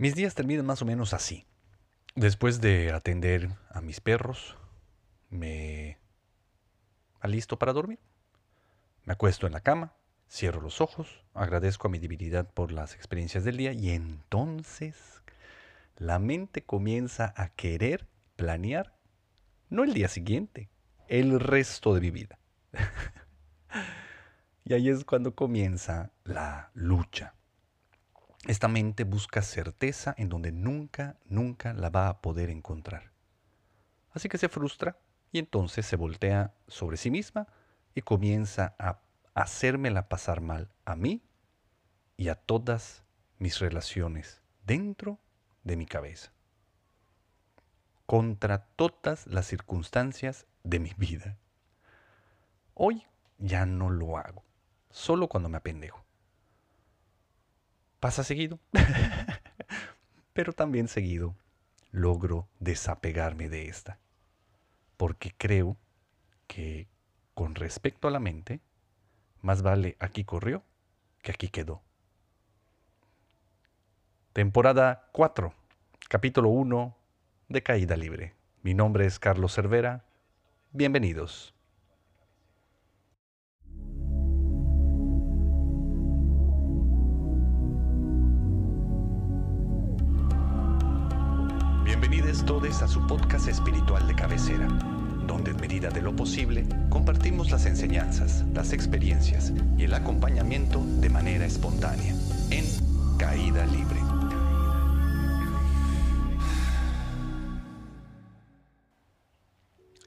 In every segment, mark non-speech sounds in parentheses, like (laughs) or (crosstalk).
Mis días terminan más o menos así. Después de atender a mis perros, me alisto para dormir. Me acuesto en la cama, cierro los ojos, agradezco a mi divinidad por las experiencias del día y entonces la mente comienza a querer planear, no el día siguiente, el resto de mi vida. (laughs) y ahí es cuando comienza la lucha. Esta mente busca certeza en donde nunca, nunca la va a poder encontrar. Así que se frustra y entonces se voltea sobre sí misma y comienza a hacérmela pasar mal a mí y a todas mis relaciones dentro de mi cabeza. Contra todas las circunstancias de mi vida. Hoy ya no lo hago, solo cuando me apendejo. Pasa seguido, (laughs) pero también seguido logro desapegarme de esta, porque creo que con respecto a la mente, más vale aquí corrió que aquí quedó. Temporada 4, capítulo 1 de Caída Libre. Mi nombre es Carlos Cervera. Bienvenidos. Bienvenidos todos a su podcast espiritual de cabecera, donde en medida de lo posible compartimos las enseñanzas, las experiencias y el acompañamiento de manera espontánea, en Caída Libre.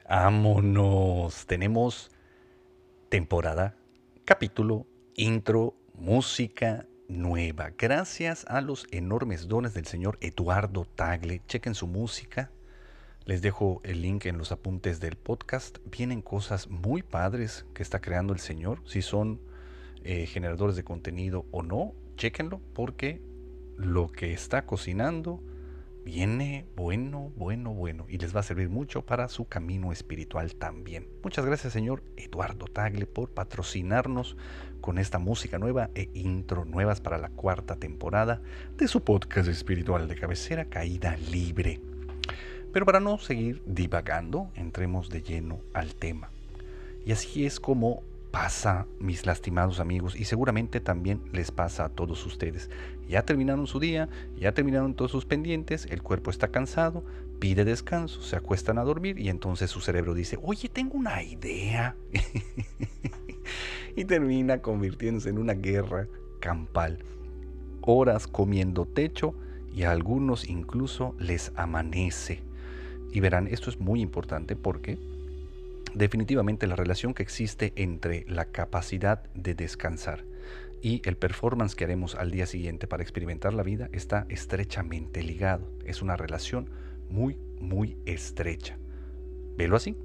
Vámonos, tenemos temporada, capítulo, intro, música, nueva. Gracias a los enormes dones del señor Eduardo Tagle. Chequen su música. Les dejo el link en los apuntes del podcast. Vienen cosas muy padres que está creando el señor. Si son eh, generadores de contenido o no, chequenlo porque lo que está cocinando viene bueno, bueno, bueno y les va a servir mucho para su camino espiritual también. Muchas gracias señor Eduardo Tagle por patrocinarnos con esta música nueva e intro nuevas para la cuarta temporada de su podcast espiritual de cabecera Caída Libre. Pero para no seguir divagando, entremos de lleno al tema. Y así es como pasa, mis lastimados amigos, y seguramente también les pasa a todos ustedes. Ya terminaron su día, ya terminaron todos sus pendientes, el cuerpo está cansado, pide descanso, se acuestan a dormir y entonces su cerebro dice, oye, tengo una idea. (laughs) y termina convirtiéndose en una guerra campal. Horas comiendo techo y a algunos incluso les amanece. Y verán, esto es muy importante porque definitivamente la relación que existe entre la capacidad de descansar y el performance que haremos al día siguiente para experimentar la vida está estrechamente ligado. Es una relación muy, muy estrecha. Velo así.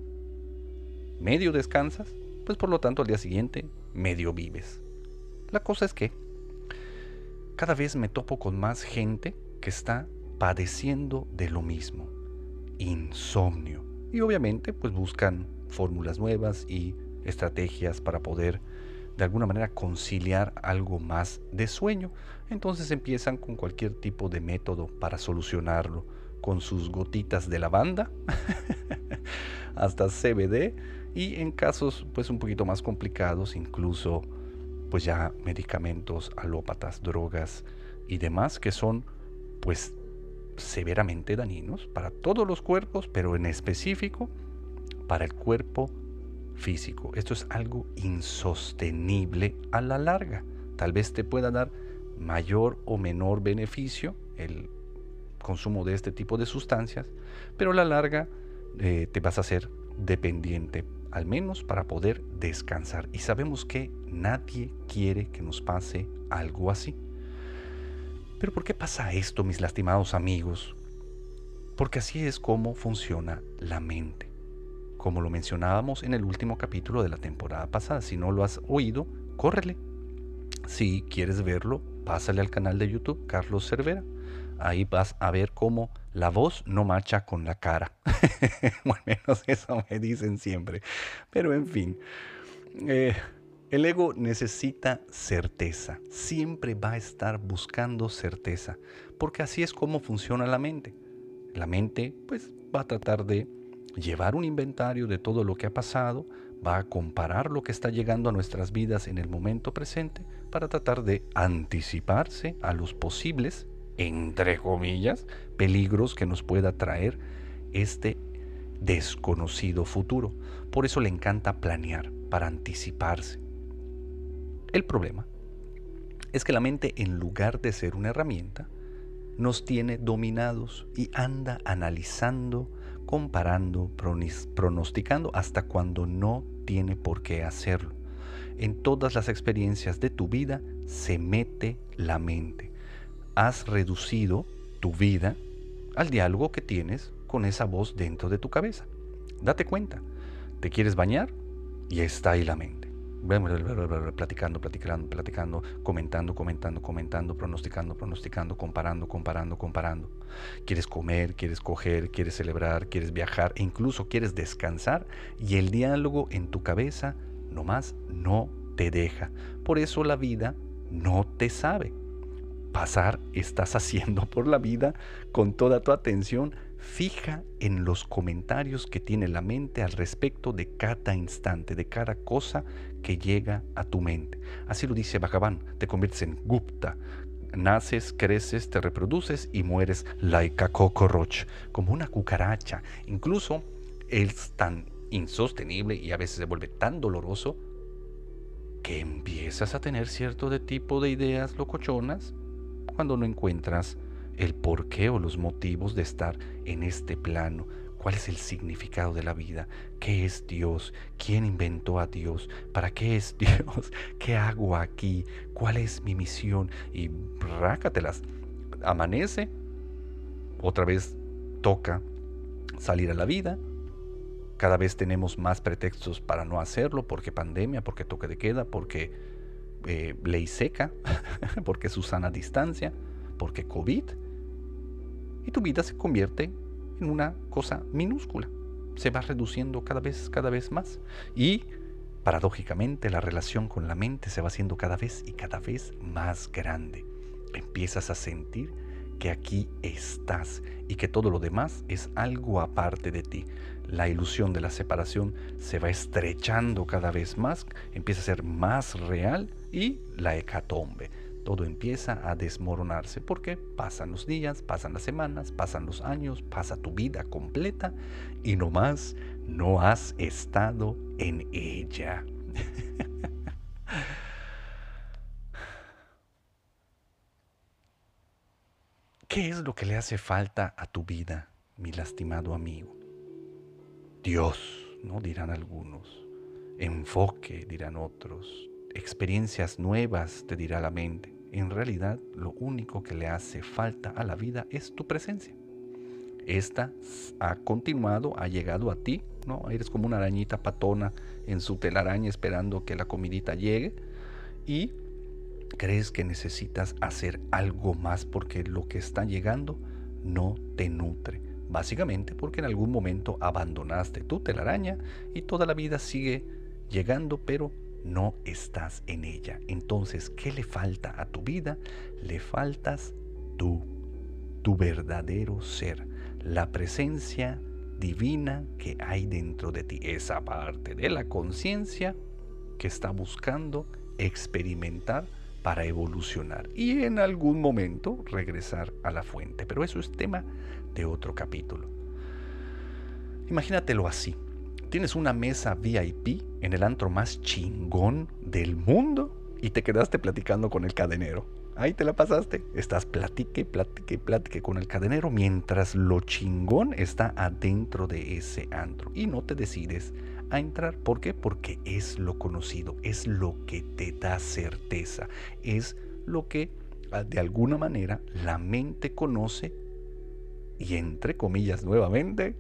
Medio descansas, pues por lo tanto al día siguiente medio vives. La cosa es que cada vez me topo con más gente que está padeciendo de lo mismo, insomnio. Y obviamente pues buscan fórmulas nuevas y estrategias para poder de alguna manera conciliar algo más de sueño. Entonces empiezan con cualquier tipo de método para solucionarlo, con sus gotitas de lavanda (laughs) hasta CBD y en casos pues un poquito más complicados incluso pues ya medicamentos alópatas, drogas y demás que son pues severamente dañinos para todos los cuerpos, pero en específico para el cuerpo físico. Esto es algo insostenible a la larga. Tal vez te pueda dar mayor o menor beneficio el consumo de este tipo de sustancias, pero a la larga eh, te vas a hacer dependiente, al menos para poder descansar. Y sabemos que nadie quiere que nos pase algo así. Pero ¿por qué pasa esto, mis lastimados amigos? Porque así es como funciona la mente como lo mencionábamos en el último capítulo de la temporada pasada. Si no lo has oído, córrele. Si quieres verlo, pásale al canal de YouTube Carlos Cervera. Ahí vas a ver cómo la voz no marcha con la cara. (laughs) al menos eso me dicen siempre. Pero en fin. Eh, El ego necesita certeza, siempre va a estar buscando certeza, porque así es como funciona la mente. La mente pues va a tratar de llevar un inventario de todo lo que ha pasado, va a comparar lo que está llegando a nuestras vidas en el momento presente para tratar de anticiparse a los posibles, entre comillas, peligros que nos pueda traer este desconocido futuro. Por eso le encanta planear, para anticiparse. El problema es que la mente, en lugar de ser una herramienta, nos tiene dominados y anda analizando, comparando, pronosticando hasta cuando no tiene por qué hacerlo. En todas las experiencias de tu vida se mete la mente. Has reducido tu vida al diálogo que tienes con esa voz dentro de tu cabeza. Date cuenta, te quieres bañar y está ahí la mente platicando, platicando, platicando, comentando, comentando, comentando, pronosticando, pronosticando, comparando, comparando, comparando. Quieres comer, quieres coger, quieres celebrar, quieres viajar e incluso quieres descansar y el diálogo en tu cabeza nomás no te deja. Por eso la vida no te sabe. Pasar estás haciendo por la vida con toda tu atención fija en los comentarios que tiene la mente al respecto de cada instante, de cada cosa que llega a tu mente. Así lo dice Bhagavan, te conviertes en Gupta. Naces, creces, te reproduces y mueres like cockroach, como una cucaracha. Incluso es tan insostenible y a veces se vuelve tan doloroso que empiezas a tener cierto tipo de ideas locochonas cuando no encuentras el porqué o los motivos de estar en este plano. ¿Cuál es el significado de la vida? ¿Qué es Dios? ¿Quién inventó a Dios? ¿Para qué es (laughs) Dios? ¿Qué hago aquí? ¿Cuál es mi misión? Y rácatelas. Amanece, otra vez toca salir a la vida. Cada vez tenemos más pretextos para no hacerlo, porque pandemia, porque toque de queda, porque eh, ley seca, (laughs) porque Susana distancia, porque COVID y tu vida se convierte en una cosa minúscula. Se va reduciendo cada vez, cada vez más. Y paradójicamente la relación con la mente se va haciendo cada vez y cada vez más grande. Empiezas a sentir que aquí estás y que todo lo demás es algo aparte de ti. La ilusión de la separación se va estrechando cada vez más, empieza a ser más real y la hecatombe todo empieza a desmoronarse porque pasan los días, pasan las semanas, pasan los años, pasa tu vida completa y nomás no has estado en ella. (laughs) ¿Qué es lo que le hace falta a tu vida, mi lastimado amigo? Dios, ¿no? Dirán algunos. Enfoque, dirán otros. Experiencias nuevas, te dirá la mente en realidad lo único que le hace falta a la vida es tu presencia. Esta ha continuado, ha llegado a ti, ¿no? Eres como una arañita patona en su telaraña esperando que la comidita llegue y crees que necesitas hacer algo más porque lo que está llegando no te nutre. Básicamente porque en algún momento abandonaste tu telaraña y toda la vida sigue llegando, pero no estás en ella. Entonces, ¿qué le falta a tu vida? Le faltas tú, tu verdadero ser, la presencia divina que hay dentro de ti, esa parte de la conciencia que está buscando experimentar para evolucionar y en algún momento regresar a la fuente. Pero eso es tema de otro capítulo. Imagínatelo así. Tienes una mesa VIP en el antro más chingón del mundo y te quedaste platicando con el cadenero. Ahí te la pasaste. Estás platique, platique, platique con el cadenero mientras lo chingón está adentro de ese antro y no te decides a entrar. ¿Por qué? Porque es lo conocido, es lo que te da certeza, es lo que ah, de alguna manera la mente conoce y entre comillas nuevamente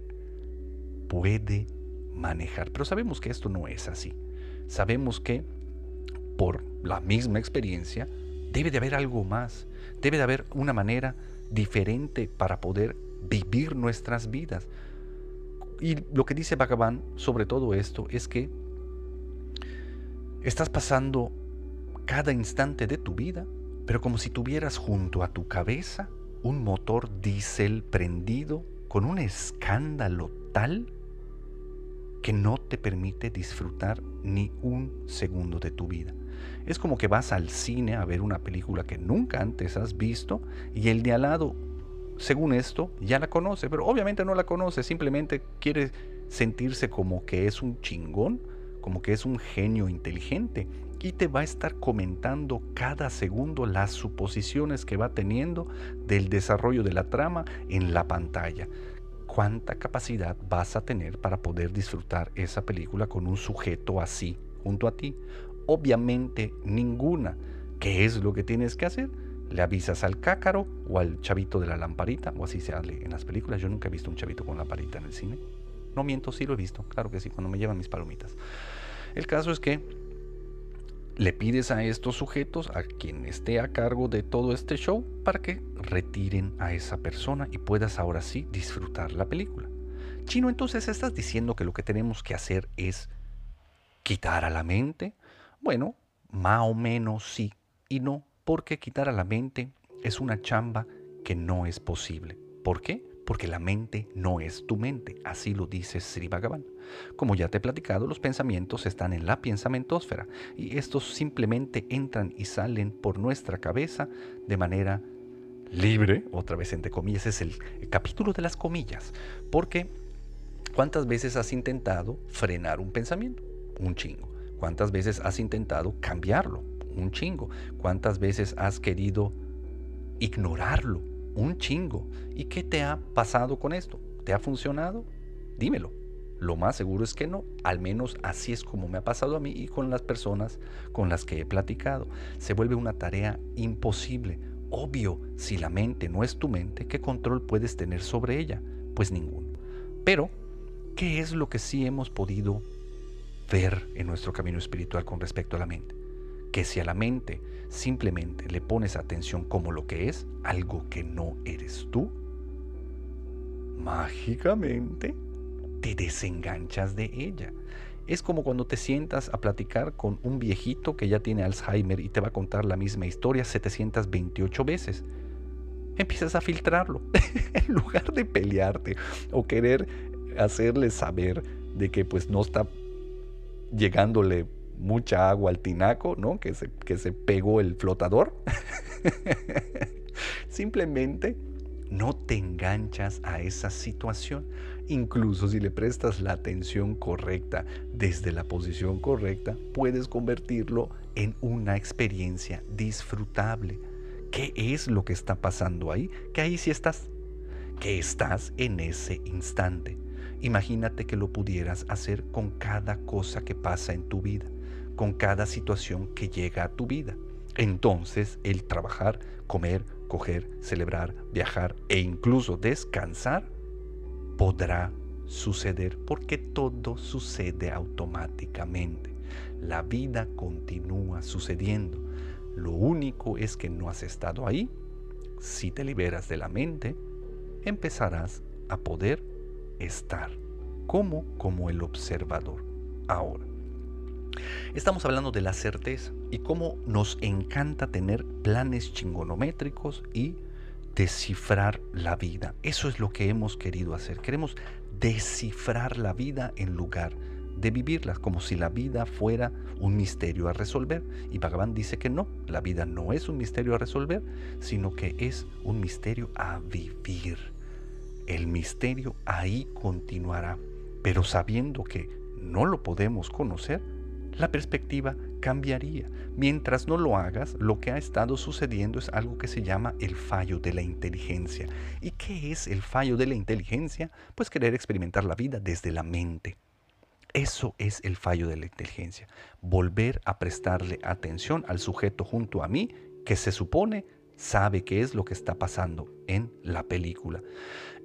puede manejar. Pero sabemos que esto no es así. Sabemos que por la misma experiencia debe de haber algo más. Debe de haber una manera diferente para poder vivir nuestras vidas. Y lo que dice Bhagavan sobre todo esto es que Estás pasando cada instante de tu vida, pero como si tuvieras junto a tu cabeza un motor diésel prendido con un escándalo tal que no te permite disfrutar ni un segundo de tu vida. Es como que vas al cine a ver una película que nunca antes has visto y el de al lado, según esto, ya la conoce, pero obviamente no la conoce, simplemente quiere sentirse como que es un chingón, como que es un genio inteligente y te va a estar comentando cada segundo las suposiciones que va teniendo del desarrollo de la trama en la pantalla. ¿Cuánta capacidad vas a tener para poder disfrutar esa película con un sujeto así junto a ti? Obviamente ninguna. ¿Qué es lo que tienes que hacer? Le avisas al cácaro o al chavito de la lamparita, o así se hable en las películas. Yo nunca he visto un chavito con lamparita en el cine. No miento, sí lo he visto, claro que sí, cuando me llevan mis palomitas. El caso es que le pides a estos sujetos, a quien esté a cargo de todo este show, para que retiren a esa persona y puedas ahora sí disfrutar la película. Chino, entonces estás diciendo que lo que tenemos que hacer es quitar a la mente. Bueno, más o menos sí y no, porque quitar a la mente es una chamba que no es posible. ¿Por qué? Porque la mente no es tu mente, así lo dice Sri Bhagavan. Como ya te he platicado, los pensamientos están en la pensamientósfera y estos simplemente entran y salen por nuestra cabeza de manera libre, otra vez entre comillas, es el, capítulo de las comillas, porque ¿cuántas veces has intentado frenar un pensamiento? Un chingo. ¿Cuántas veces has intentado cambiarlo? Un chingo. ¿Cuántas veces has querido ignorarlo? Un chingo. ¿Y qué te ha pasado con esto? ¿Te ha funcionado? Dímelo. Lo más seguro es que no, al menos así es como me ha pasado a mí y con las personas con las que he platicado. Se vuelve una tarea imposible. Obvio, si la mente no es tu mente, ¿qué control puedes tener sobre ella? Pues ninguno. Pero, ¿qué es lo que sí hemos podido ver en nuestro camino espiritual con respecto a la mente? Que si a la mente simplemente le pones atención como lo que es, algo que no eres tú, mágicamente te desenganchas de ella. Es como cuando te sientas a platicar con un viejito que ya tiene Alzheimer y te va a contar la misma historia 728 veces. Empiezas a filtrarlo. (laughs) en lugar de pelearte o querer hacerle saber de que pues no está llegándole mucha agua al tinaco, ¿no? Que se, que se pegó el flotador. (laughs) Simplemente no te enganchas a esa situación. Incluso si le prestas la atención correcta desde la posición correcta, puedes convertirlo en una experiencia disfrutable. ¿Qué es lo que está pasando ahí? Que ahí sí estás. Que estás en ese instante. Imagínate que lo pudieras hacer con cada cosa que pasa en tu vida con cada situación que llega a tu vida. Entonces el trabajar, comer, coger, celebrar, viajar e incluso descansar podrá suceder porque todo sucede automáticamente. La vida continúa sucediendo. Lo único es que no has estado ahí. Si te liberas de la mente, empezarás a poder estar como como el observador. Ahora, Estamos hablando de la certeza y cómo nos encanta tener planes chingonométricos y descifrar la vida. Eso es lo que hemos querido hacer. Queremos descifrar la vida en lugar de vivirla, como si la vida fuera un misterio a resolver. Y Bhagavan dice que no, la vida no es un misterio a resolver, sino que es un misterio a vivir. El misterio ahí continuará, pero sabiendo que no lo podemos conocer, la perspectiva cambiaría. Mientras no lo hagas, lo que ha estado sucediendo es algo que se llama el fallo de la inteligencia. ¿Y qué es el fallo de la inteligencia? Pues querer experimentar la vida desde la mente. Eso es el fallo de la inteligencia. Volver a prestarle atención al sujeto junto a mí que se supone sabe qué es lo que está pasando en la película.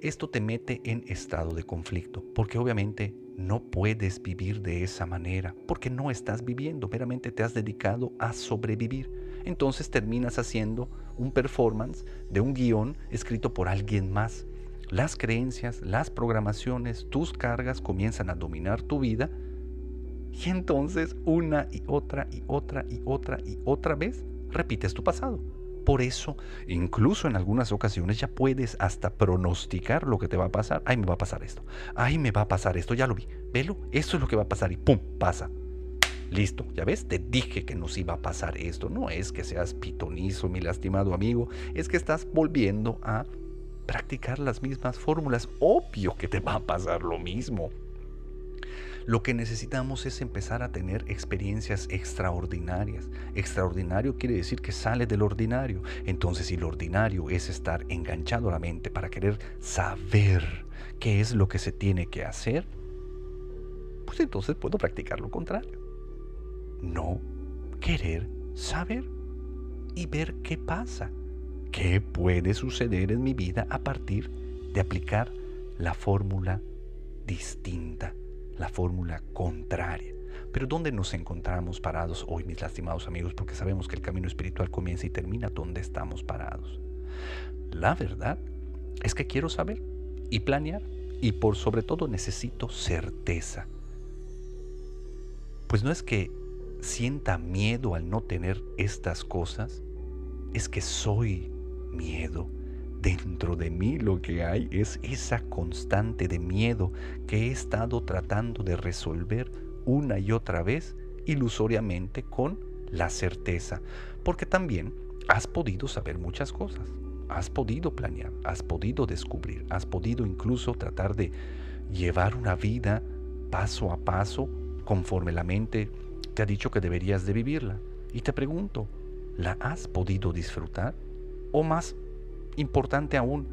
Esto te mete en estado de conflicto, porque obviamente no puedes vivir de esa manera, porque no estás viviendo, meramente te has dedicado a sobrevivir. Entonces terminas haciendo un performance de un guion escrito por alguien más. Las creencias, las programaciones, tus cargas comienzan a dominar tu vida Y entonces una y otra y otra y otra y otra vez repites tu pasado. Por eso, incluso en algunas ocasiones ya puedes hasta pronosticar lo que te va a pasar. Ay, me va a pasar esto. Ay, me va a pasar esto. Ya lo vi. Velo, eso es lo que va a pasar y ¡pum! pasa. Listo, ya ves, te dije que nos iba a pasar esto. No es que seas pitonizo, mi lastimado amigo, es que estás volviendo a practicar las mismas fórmulas. Obvio que te va a pasar lo mismo. Lo que necesitamos es empezar a tener experiencias extraordinarias. Extraordinario quiere decir que sale del ordinario. Entonces, si lo ordinario es estar enganchado a la mente para querer saber qué es lo que se tiene que hacer, pues entonces puedo practicar lo contrario. No querer saber y ver qué pasa. ¿Qué puede suceder en mi vida a partir de aplicar la fórmula distinta? La fórmula contraria. Pero ¿dónde nos encontramos parados hoy, mis lastimados amigos? Porque sabemos que el camino espiritual comienza y termina donde estamos parados. La verdad es que quiero saber y planear y por sobre todo necesito certeza. Pues no es que sienta miedo al no tener estas cosas, es que soy miedo dentro de mí lo que hay es esa constante de miedo que he estado tratando de resolver una y otra vez ilusoriamente con la certeza. Porque también has podido saber muchas cosas, has podido planear, has podido descubrir, has podido incluso tratar de llevar una vida paso a paso conforme la mente te ha dicho que deberías de vivirla. Y te pregunto, ¿la has podido disfrutar? ¿O más importante aún,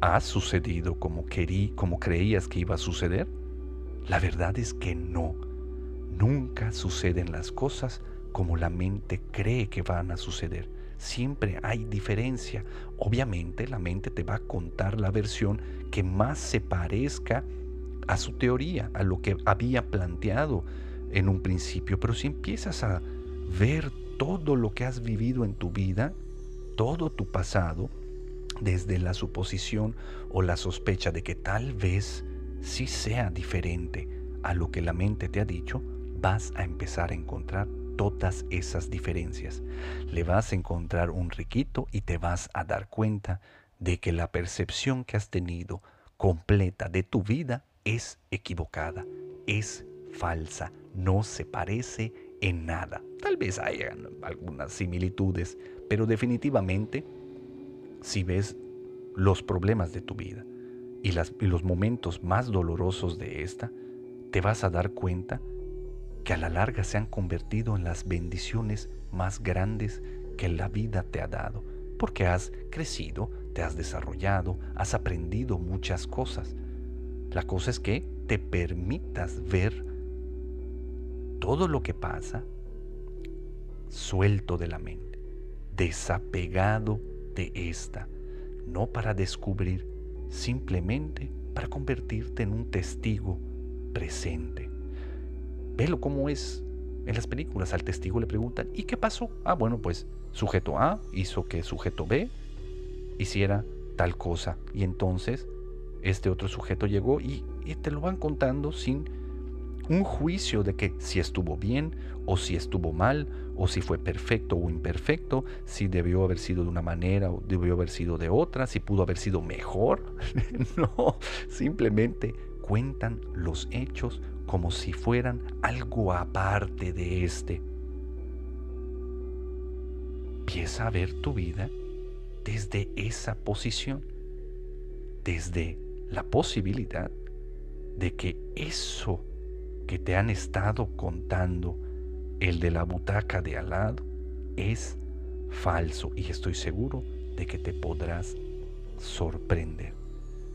¿ha sucedido como querí, como creías que iba a suceder? La verdad es que no. Nunca suceden las cosas como la mente cree que van a suceder. Siempre hay diferencia. Obviamente la mente te va a contar la versión que más se parezca a su teoría, a lo que había planteado en un principio. Pero si empiezas a ver todo lo que has vivido en tu vida, todo tu pasado, desde la suposición o la sospecha de que tal vez sí sea diferente a lo que la mente te ha dicho, vas a empezar a encontrar todas esas diferencias. Le vas a encontrar un riquito y te vas a dar cuenta de que la percepción que has tenido completa de tu vida es equivocada, es falsa, no se parece en nada. Tal vez haya algunas similitudes, pero definitivamente si ves los problemas de tu vida y, los momentos más dolorosos de esta, te vas a dar cuenta que a la larga se han convertido en las bendiciones más grandes que la vida te ha dado, porque has crecido, te has desarrollado, has aprendido muchas cosas. La cosa es que te permitas ver todo lo que pasa suelto de la mente, desapegado de esta, no para descubrir, simplemente para convertirte en un testigo presente. Velo cómo es en las películas. Al testigo le preguntan, ¿y qué pasó? Ah, bueno, pues sujeto A hizo que sujeto B hiciera tal cosa. Y entonces este otro sujeto llegó y, y te lo van contando sin un juicio de que si estuvo bien o si estuvo mal o si fue perfecto o imperfecto, si debió haber sido de una manera o debió haber sido de otra, si pudo haber sido mejor. (laughs) no, simplemente cuentan los hechos como si fueran algo aparte de este. Empieza a ver tu vida desde esa posición, desde la posibilidad de que eso que te han estado contando el de la butaca de al lado es falso y estoy seguro de que te podrás sorprender.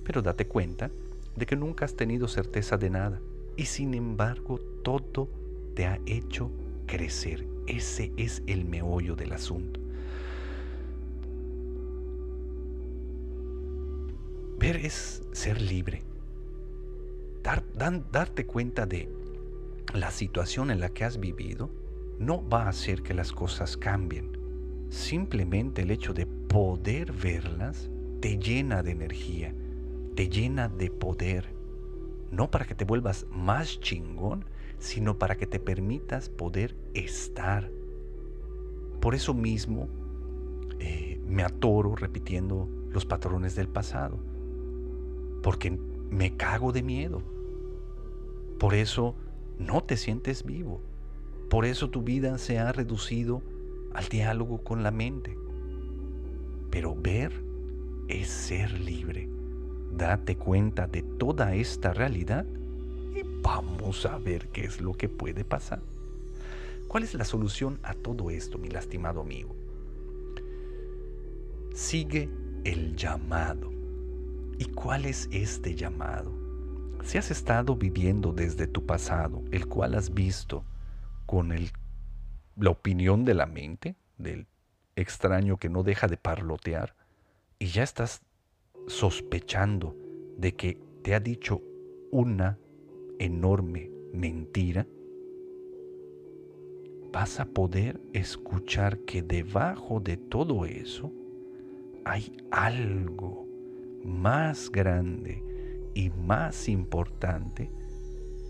Pero date cuenta de que nunca has tenido certeza de nada y sin embargo todo te ha hecho crecer. Ese es el meollo del asunto. Ver es ser libre. Dar, darte cuenta de la situación en la que has vivido no va a hacer que las cosas cambien. Simplemente el hecho de poder verlas te llena de energía, te llena de poder. No para que te vuelvas más chingón, sino para que te permitas poder estar. Por eso mismo eh, me atoro repitiendo los patrones del pasado, porque me cago de miedo. Por eso no te sientes vivo. Por eso tu vida se ha reducido al diálogo con la mente. Pero ver es ser libre. Date cuenta de toda esta realidad y vamos a ver qué es lo que puede pasar. ¿Cuál es la solución a todo esto, mi lastimado amigo? Sigue el llamado. ¿Y cuál es este llamado? Si has estado viviendo desde tu pasado, el cual has visto con la opinión de la mente, del extraño que no deja de parlotear, y ya estás sospechando de que te ha dicho una enorme mentira, vas a poder escuchar que debajo de todo eso hay algo más grande y más importante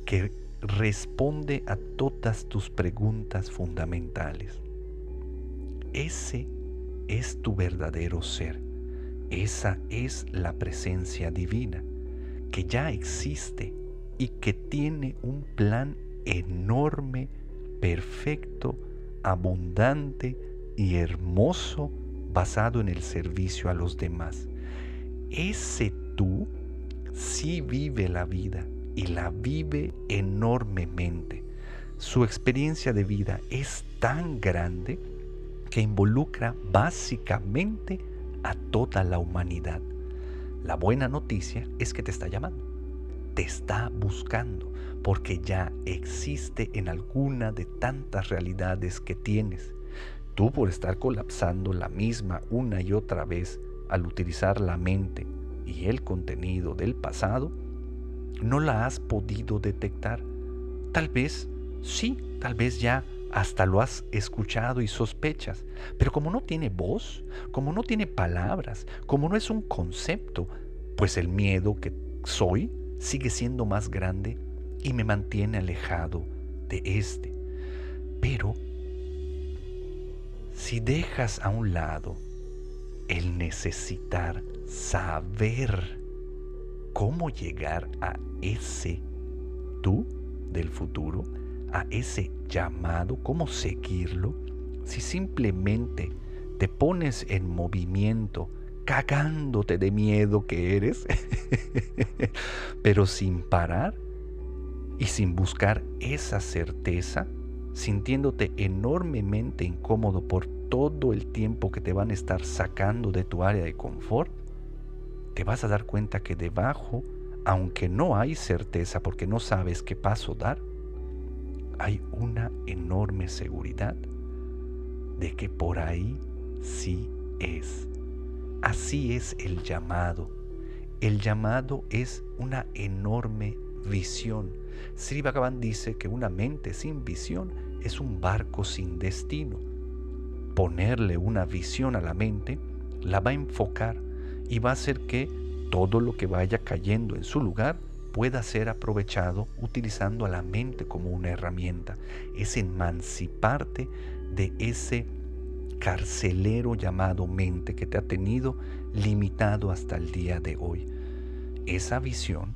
que responde a todas tus preguntas fundamentales. Ese es tu verdadero ser. Esa es la presencia divina que ya existe y que tiene un plan enorme, perfecto, abundante y hermoso basado en el servicio a los demás. Ese tú sí vive la vida y la vive enormemente. Su experiencia de vida es tan grande que involucra básicamente a toda la humanidad. La buena noticia es que te está llamando, te está buscando, porque ya existe en alguna de tantas realidades que tienes. Tú por estar colapsando la misma una y otra vez al utilizar la mente y el contenido del pasado, no la has podido detectar. Tal vez sí, tal vez ya hasta lo has escuchado y sospechas, pero como no tiene voz, como no tiene palabras, como no es un concepto, pues el miedo que soy sigue siendo más grande y me mantiene alejado de este. Pero si dejas a un lado el necesitar saber cómo llegar a ese tú del futuro, a ese llamado, cómo seguirlo, si simplemente te pones en movimiento, cagándote de miedo que eres, (laughs) pero sin parar y sin buscar esa certeza, sintiéndote enormemente incómodo por todo el tiempo que te van a estar sacando de tu área de confort, te vas a dar cuenta que debajo, aunque no hay certeza porque no sabes qué paso dar, hay una enorme seguridad de que por ahí sí es. Así es el llamado. El llamado es una enorme visión. Sri Bhagavan dice que una mente sin visión es un barco sin destino. Ponerle una visión a la mente la va a enfocar y va a hacer que todo lo que vaya cayendo en su lugar pueda ser aprovechado utilizando a la mente como una herramienta. Es emanciparte de ese carcelero llamado mente que te ha tenido limitado hasta el día de hoy. Esa visión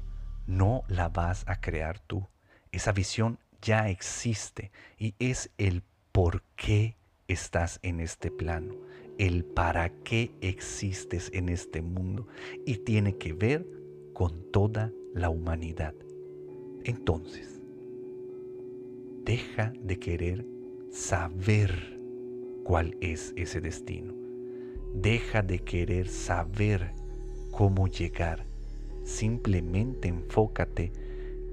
no la vas a crear tú. Esa visión ya existe y es el por qué estás en este plano, el para qué existes en este mundo y tiene que ver con toda la humanidad. Entonces, deja de querer saber cuál es ese destino. Deja de querer saber cómo llegar. Simplemente enfócate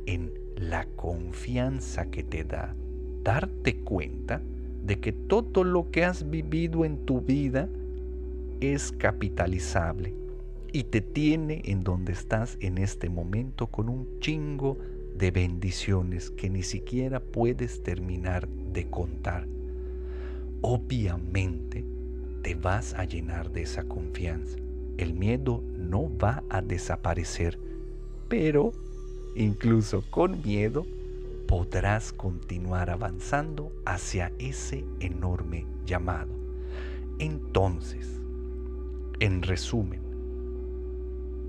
en la confianza que te da darte cuenta de que todo lo que has vivido en tu vida es capitalizable y te tiene en donde estás en este momento con un chingo de bendiciones que ni siquiera puedes terminar de contar. Obviamente te vas a llenar de esa confianza. El miedo no va a desaparecer, pero incluso con miedo podrás continuar avanzando hacia ese enorme llamado. Entonces, en resumen,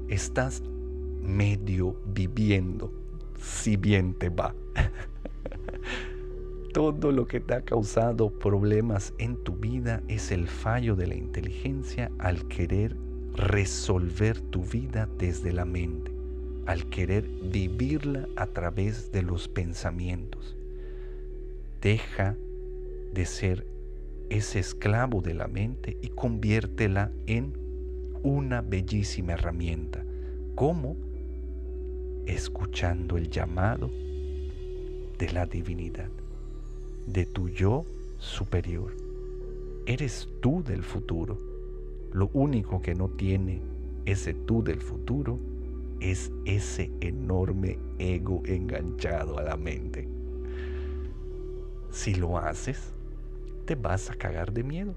estás medio viviendo, si bien te va. (laughs) Todo lo que te ha causado problemas en tu vida es el fallo de la inteligencia al querer resolver tu vida desde la mente, al querer vivirla a través de los pensamientos. Deja de ser ese esclavo de la mente y conviértela en una bellísima herramienta. ¿Cómo? Escuchando el llamado de la divinidad de tu yo superior. Eres tú del futuro. Lo único que no tiene ese tú del futuro es ese enorme ego enganchado a la mente. Si lo haces, te vas a cagar de miedo.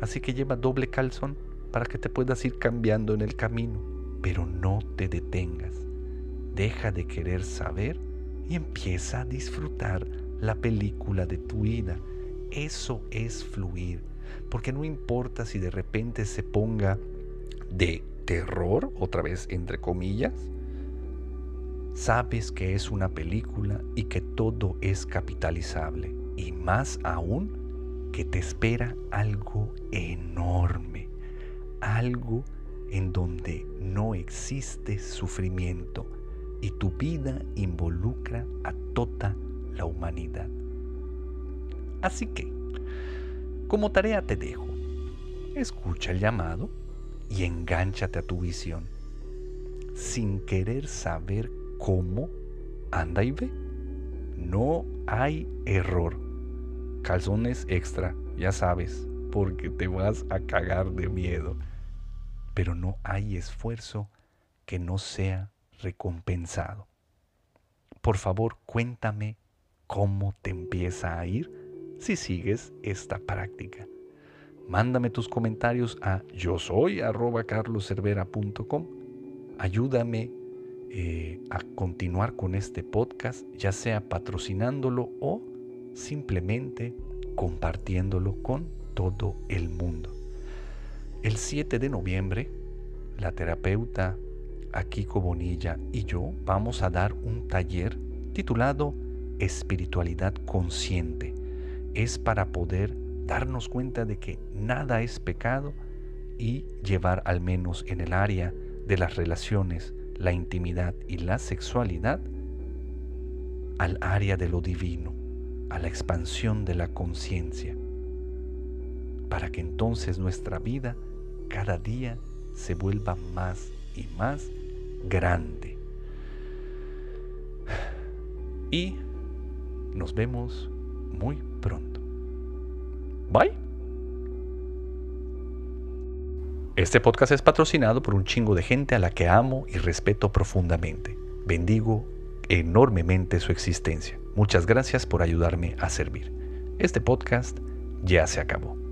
Así que lleva doble calzón para que te puedas ir cambiando en el camino. Pero no te detengas. Deja de querer saber y empieza a disfrutar la película de tu vida. Eso es fluir, porque no importa si de repente se ponga de terror, otra vez entre comillas, sabes que es una película y que todo es capitalizable. Y más aún, que te espera algo enorme, algo en donde no existe sufrimiento y tu vida involucra a toda la humanidad. Así que, como tarea te dejo, escucha el llamado y engánchate a tu visión. Sin querer saber cómo, anda y ve. No hay error. Calzones extra, ya sabes, porque te vas a cagar de miedo. Pero no hay esfuerzo que no sea recompensado. Por favor, cuéntame cómo te empieza a ir si sigues esta práctica. Mándame tus comentarios a yo soy carloservera.com. Ayúdame eh, a continuar con este podcast, ya sea patrocinándolo o simplemente compartiéndolo con todo el mundo. El 7 de noviembre, la terapeuta Akiko Bonilla y yo vamos a dar un taller titulado espiritualidad consciente. Es para poder darnos cuenta de que nada es pecado y llevar al menos en el área de las relaciones, la intimidad y la sexualidad al área de lo divino, a la expansión de la conciencia, para que entonces nuestra vida cada día se vuelva más y más grande. Y nos vemos muy pronto. Bye. Este podcast es patrocinado por un chingo de gente a la que amo y respeto profundamente. Bendigo enormemente su existencia. Muchas gracias por ayudarme a servir. Este podcast ya se acabó.